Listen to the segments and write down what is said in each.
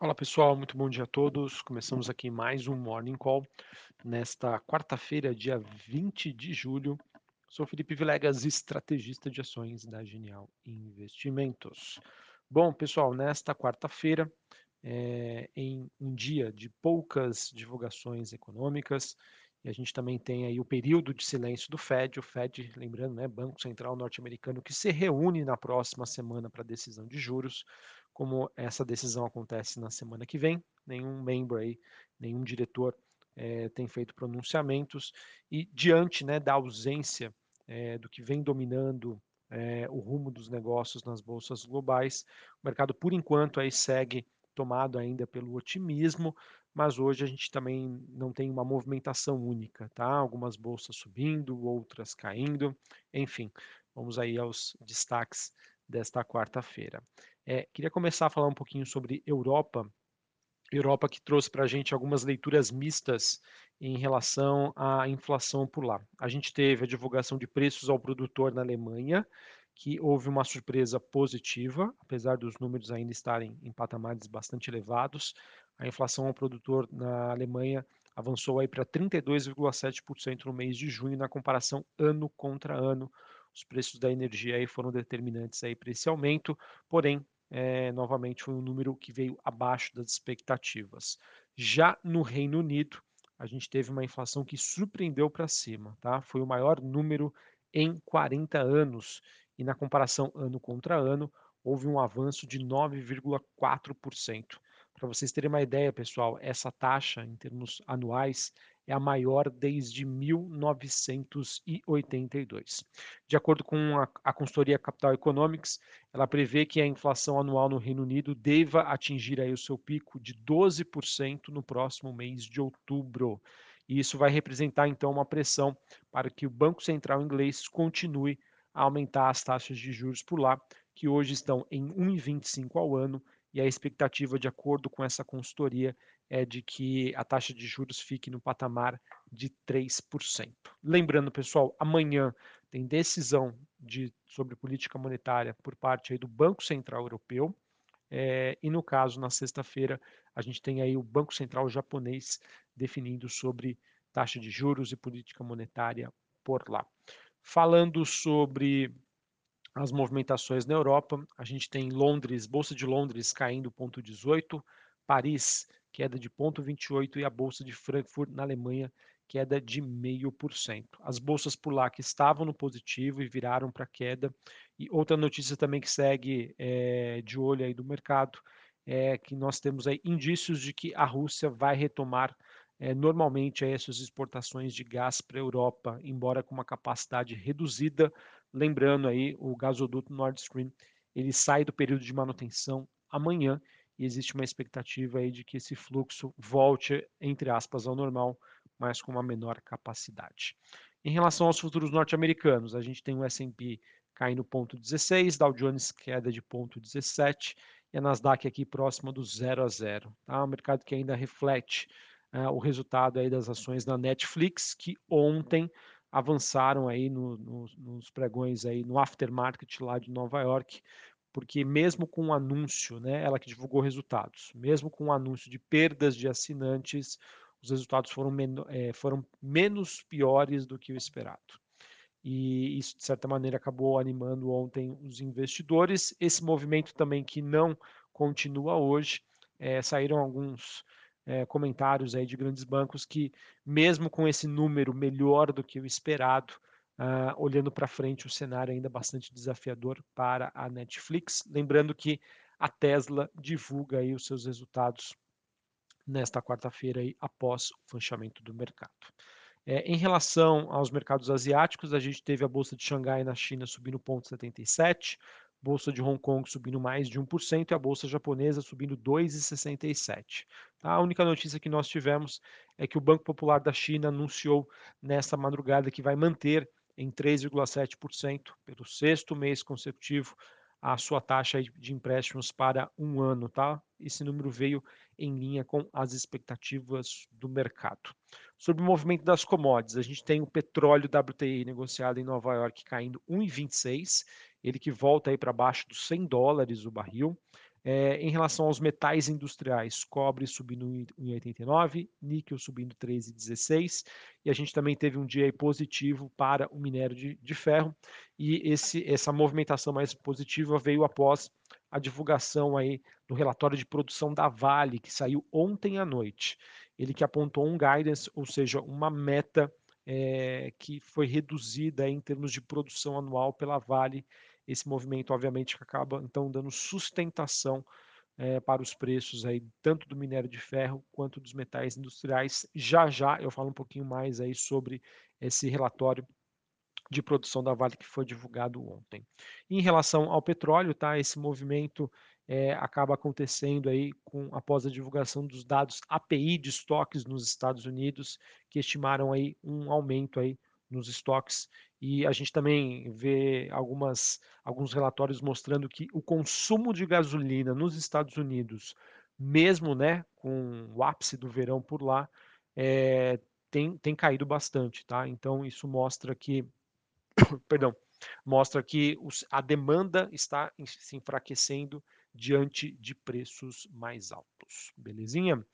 Fala pessoal, muito bom dia a todos. Começamos aqui mais um Morning Call nesta quarta-feira, dia 20 de julho. Sou Felipe Vilegas, estrategista de ações da Genial Investimentos. Bom, pessoal, nesta quarta-feira, é, em um dia de poucas divulgações econômicas, e a gente também tem aí o período de silêncio do Fed, o Fed, lembrando, né, Banco Central Norte-Americano, que se reúne na próxima semana para decisão de juros como essa decisão acontece na semana que vem, nenhum membro aí, nenhum diretor é, tem feito pronunciamentos e diante né, da ausência é, do que vem dominando é, o rumo dos negócios nas bolsas globais, o mercado por enquanto aí segue tomado ainda pelo otimismo, mas hoje a gente também não tem uma movimentação única, tá? Algumas bolsas subindo, outras caindo, enfim, vamos aí aos destaques desta quarta-feira. É, queria começar a falar um pouquinho sobre Europa. Europa que trouxe para a gente algumas leituras mistas em relação à inflação por lá. A gente teve a divulgação de preços ao produtor na Alemanha, que houve uma surpresa positiva, apesar dos números ainda estarem em patamares bastante elevados. A inflação ao produtor na Alemanha avançou aí para 32,7% no mês de junho, na comparação ano contra ano. Os preços da energia aí foram determinantes aí para esse aumento, porém é, novamente foi um número que veio abaixo das expectativas. Já no Reino Unido, a gente teve uma inflação que surpreendeu para cima, tá? Foi o maior número em 40 anos e na comparação ano contra ano houve um avanço de 9,4%. Para vocês terem uma ideia, pessoal, essa taxa em termos anuais é a maior desde 1982. De acordo com a, consultoria Capital Economics, ela prevê que a inflação anual no Reino Unido deva atingir aí o seu pico de 12% no próximo mês de outubro. E isso vai representar então uma pressão para que o Banco Central inglês continue a aumentar as taxas de juros por lá, que hoje estão em 1,25 ao ano, e a expectativa, de acordo com essa consultoria, é de que a taxa de juros fique no patamar de 3%. Lembrando, pessoal, amanhã tem decisão de, sobre política monetária por parte do Banco Central Europeu. É, e no caso, na sexta-feira, a gente tem aí o Banco Central japonês definindo sobre taxa de juros e política monetária por lá. Falando sobre as movimentações na Europa, a gente tem Londres, Bolsa de Londres caindo 0,18, Paris queda de 0,28 e a Bolsa de Frankfurt, na Alemanha, queda de 0,5%. As bolsas por lá que estavam no positivo e viraram para queda. E outra notícia também que segue é, de olho aí do mercado é que nós temos aí indícios de que a Rússia vai retomar é, normalmente aí, suas exportações de gás para a Europa, embora com uma capacidade reduzida. Lembrando aí, o gasoduto Nord Stream ele sai do período de manutenção amanhã e existe uma expectativa aí de que esse fluxo volte, entre aspas, ao normal, mas com uma menor capacidade. Em relação aos futuros norte-americanos, a gente tem o S&P caindo 0,16, Dow Jones queda de 0,17 e a Nasdaq aqui próxima do 0 a 0. Tá? Um mercado que ainda reflete uh, o resultado aí das ações da Netflix, que ontem avançaram aí no, no, nos pregões aí no aftermarket lá de Nova York, porque mesmo com o anúncio, né, ela que divulgou resultados, mesmo com o anúncio de perdas de assinantes, os resultados foram, men é, foram menos piores do que o esperado. E isso, de certa maneira, acabou animando ontem os investidores. Esse movimento também que não continua hoje, é, saíram alguns é, comentários aí de grandes bancos que, mesmo com esse número melhor do que o esperado, Uh, olhando para frente, o cenário ainda bastante desafiador para a Netflix. Lembrando que a Tesla divulga aí os seus resultados nesta quarta-feira após o fechamento do mercado. É, em relação aos mercados asiáticos, a gente teve a bolsa de Xangai na China subindo 0,77, bolsa de Hong Kong subindo mais de 1% e a bolsa japonesa subindo 2,67. Tá? A única notícia que nós tivemos é que o Banco Popular da China anunciou nesta madrugada que vai manter em 3,7% pelo sexto mês consecutivo a sua taxa de empréstimos para um ano, tá? Esse número veio em linha com as expectativas do mercado. Sobre o movimento das commodities, a gente tem o petróleo WTI negociado em Nova York caindo 1,26, ele que volta aí para baixo dos 100 dólares o barril. É, em relação aos metais industriais, cobre subindo em 1,89, níquel subindo 13,16, e a gente também teve um dia positivo para o minério de, de ferro, e esse, essa movimentação mais positiva veio após a divulgação aí do relatório de produção da Vale, que saiu ontem à noite. Ele que apontou um guidance, ou seja, uma meta é, que foi reduzida em termos de produção anual pela Vale. Esse movimento, obviamente, acaba então dando sustentação é, para os preços aí tanto do minério de ferro quanto dos metais industriais. Já já eu falo um pouquinho mais aí sobre esse relatório de produção da Vale que foi divulgado ontem. Em relação ao petróleo, tá? Esse movimento é, acaba acontecendo aí com após a divulgação dos dados API de estoques nos Estados Unidos, que estimaram aí um aumento aí nos estoques e a gente também vê algumas, alguns relatórios mostrando que o consumo de gasolina nos Estados Unidos, mesmo né, com o ápice do verão por lá, é, tem, tem caído bastante, tá? Então isso mostra que perdão, mostra que os, a demanda está se enfraquecendo diante de preços mais altos. Belezinha?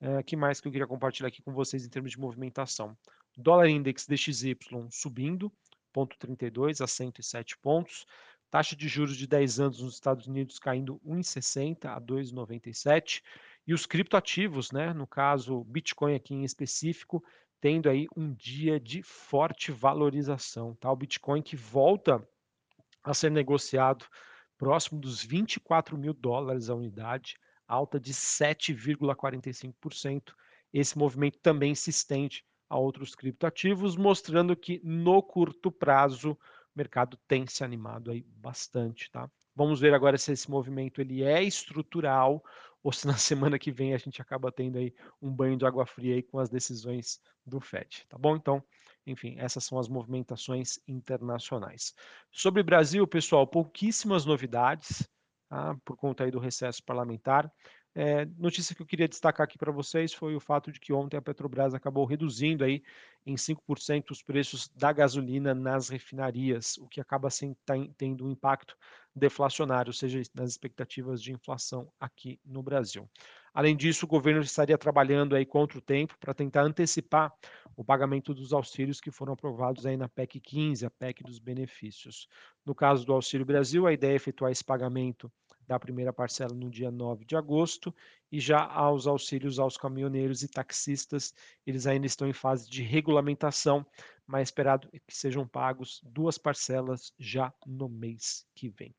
É, que mais que eu queria compartilhar aqui com vocês em termos de movimentação? Dólar Index DXY subindo, 0,32 a 107 pontos. Taxa de juros de 10 anos nos Estados Unidos caindo 1,60 a 2,97. E os criptoativos, né, no caso Bitcoin aqui em específico, tendo aí um dia de forte valorização. Tá? O Bitcoin que volta a ser negociado próximo dos 24 mil dólares a unidade, alta de 7,45%. Esse movimento também se estende a outros criptoativos, mostrando que no curto prazo o mercado tem se animado aí bastante, tá? Vamos ver agora se esse movimento ele é estrutural ou se na semana que vem a gente acaba tendo aí um banho de água fria aí com as decisões do Fed, tá bom? Então, enfim, essas são as movimentações internacionais. Sobre Brasil, pessoal, pouquíssimas novidades, tá? por conta aí do recesso parlamentar. É, notícia que eu queria destacar aqui para vocês foi o fato de que ontem a Petrobras acabou reduzindo aí em 5% os preços da gasolina nas refinarias, o que acaba sem, tendo um impacto deflacionário, ou seja, nas expectativas de inflação aqui no Brasil. Além disso, o governo estaria trabalhando aí contra o tempo para tentar antecipar o pagamento dos auxílios que foram aprovados aí na PEC 15, a PEC dos benefícios. No caso do Auxílio Brasil, a ideia é efetuar esse pagamento da primeira parcela no dia 9 de agosto e já aos auxílios aos caminhoneiros e taxistas, eles ainda estão em fase de regulamentação, mas é esperado que sejam pagos duas parcelas já no mês que vem.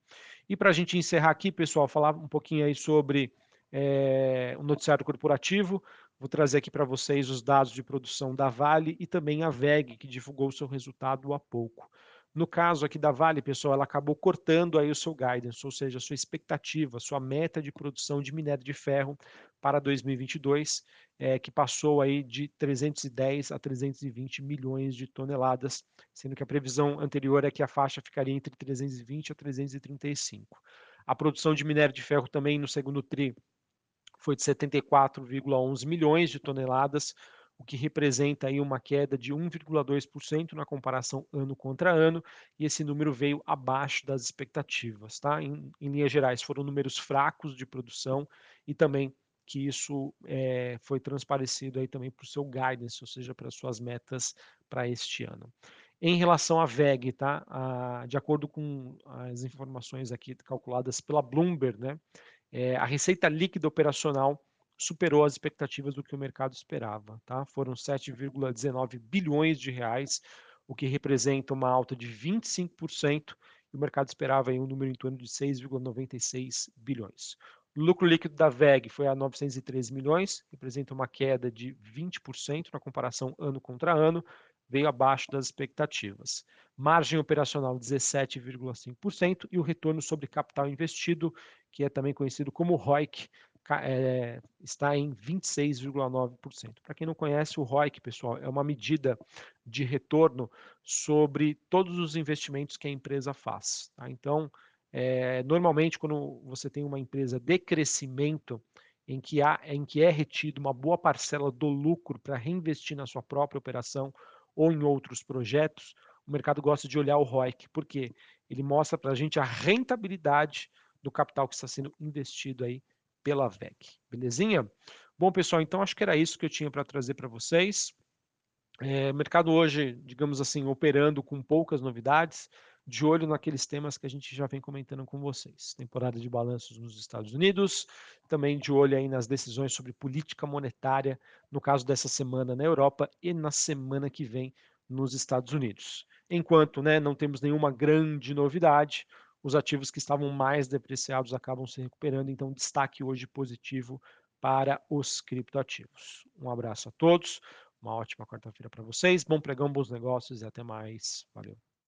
E para a gente encerrar aqui, pessoal, falar um pouquinho aí sobre é, o noticiário corporativo. Vou trazer aqui para vocês os dados de produção da Vale e também a VEG, que divulgou seu resultado há pouco. No caso aqui da Vale, pessoal, ela acabou cortando aí o seu guidance, ou seja, a sua expectativa, a sua meta de produção de minério de ferro para 2022, é, que passou aí de 310 a 320 milhões de toneladas, sendo que a previsão anterior é que a faixa ficaria entre 320 a 335. A produção de minério de ferro também no segundo tri foi de 74,11 milhões de toneladas, o que representa aí uma queda de 1,2% na comparação ano contra ano, e esse número veio abaixo das expectativas. Tá? Em, em linhas gerais, foram números fracos de produção e também que isso é, foi transparecido aí também para o seu guidance, ou seja, para as suas metas para este ano. Em relação à VEG, tá? A, de acordo com as informações aqui calculadas pela Bloomberg, né? É, a receita líquida operacional superou as expectativas do que o mercado esperava. Tá? Foram 7,19 bilhões de reais, o que representa uma alta de 25%, e o mercado esperava um número em torno de 6,96 bilhões. O lucro líquido da VEG foi a 913 milhões, representa uma queda de 20% na comparação ano contra ano, veio abaixo das expectativas. Margem operacional 17,5% e o retorno sobre capital investido, que é também conhecido como ROIC, é, está em 26,9%. Para quem não conhece, o ROIC, pessoal, é uma medida de retorno sobre todos os investimentos que a empresa faz. Tá? Então, é, normalmente, quando você tem uma empresa de crescimento, em que, há, em que é retido uma boa parcela do lucro para reinvestir na sua própria operação ou em outros projetos, o mercado gosta de olhar o ROIC, porque ele mostra para a gente a rentabilidade do capital que está sendo investido aí pela VEG. Belezinha? Bom, pessoal, então acho que era isso que eu tinha para trazer para vocês. É, mercado hoje, digamos assim, operando com poucas novidades, de olho naqueles temas que a gente já vem comentando com vocês. Temporada de balanços nos Estados Unidos, também de olho aí nas decisões sobre política monetária, no caso dessa semana na Europa e na semana que vem nos Estados Unidos. Enquanto né, não temos nenhuma grande novidade, os ativos que estavam mais depreciados acabam se recuperando, então destaque hoje positivo para os criptoativos. Um abraço a todos, uma ótima quarta-feira para vocês, bom pregão, bons negócios e até mais. Valeu.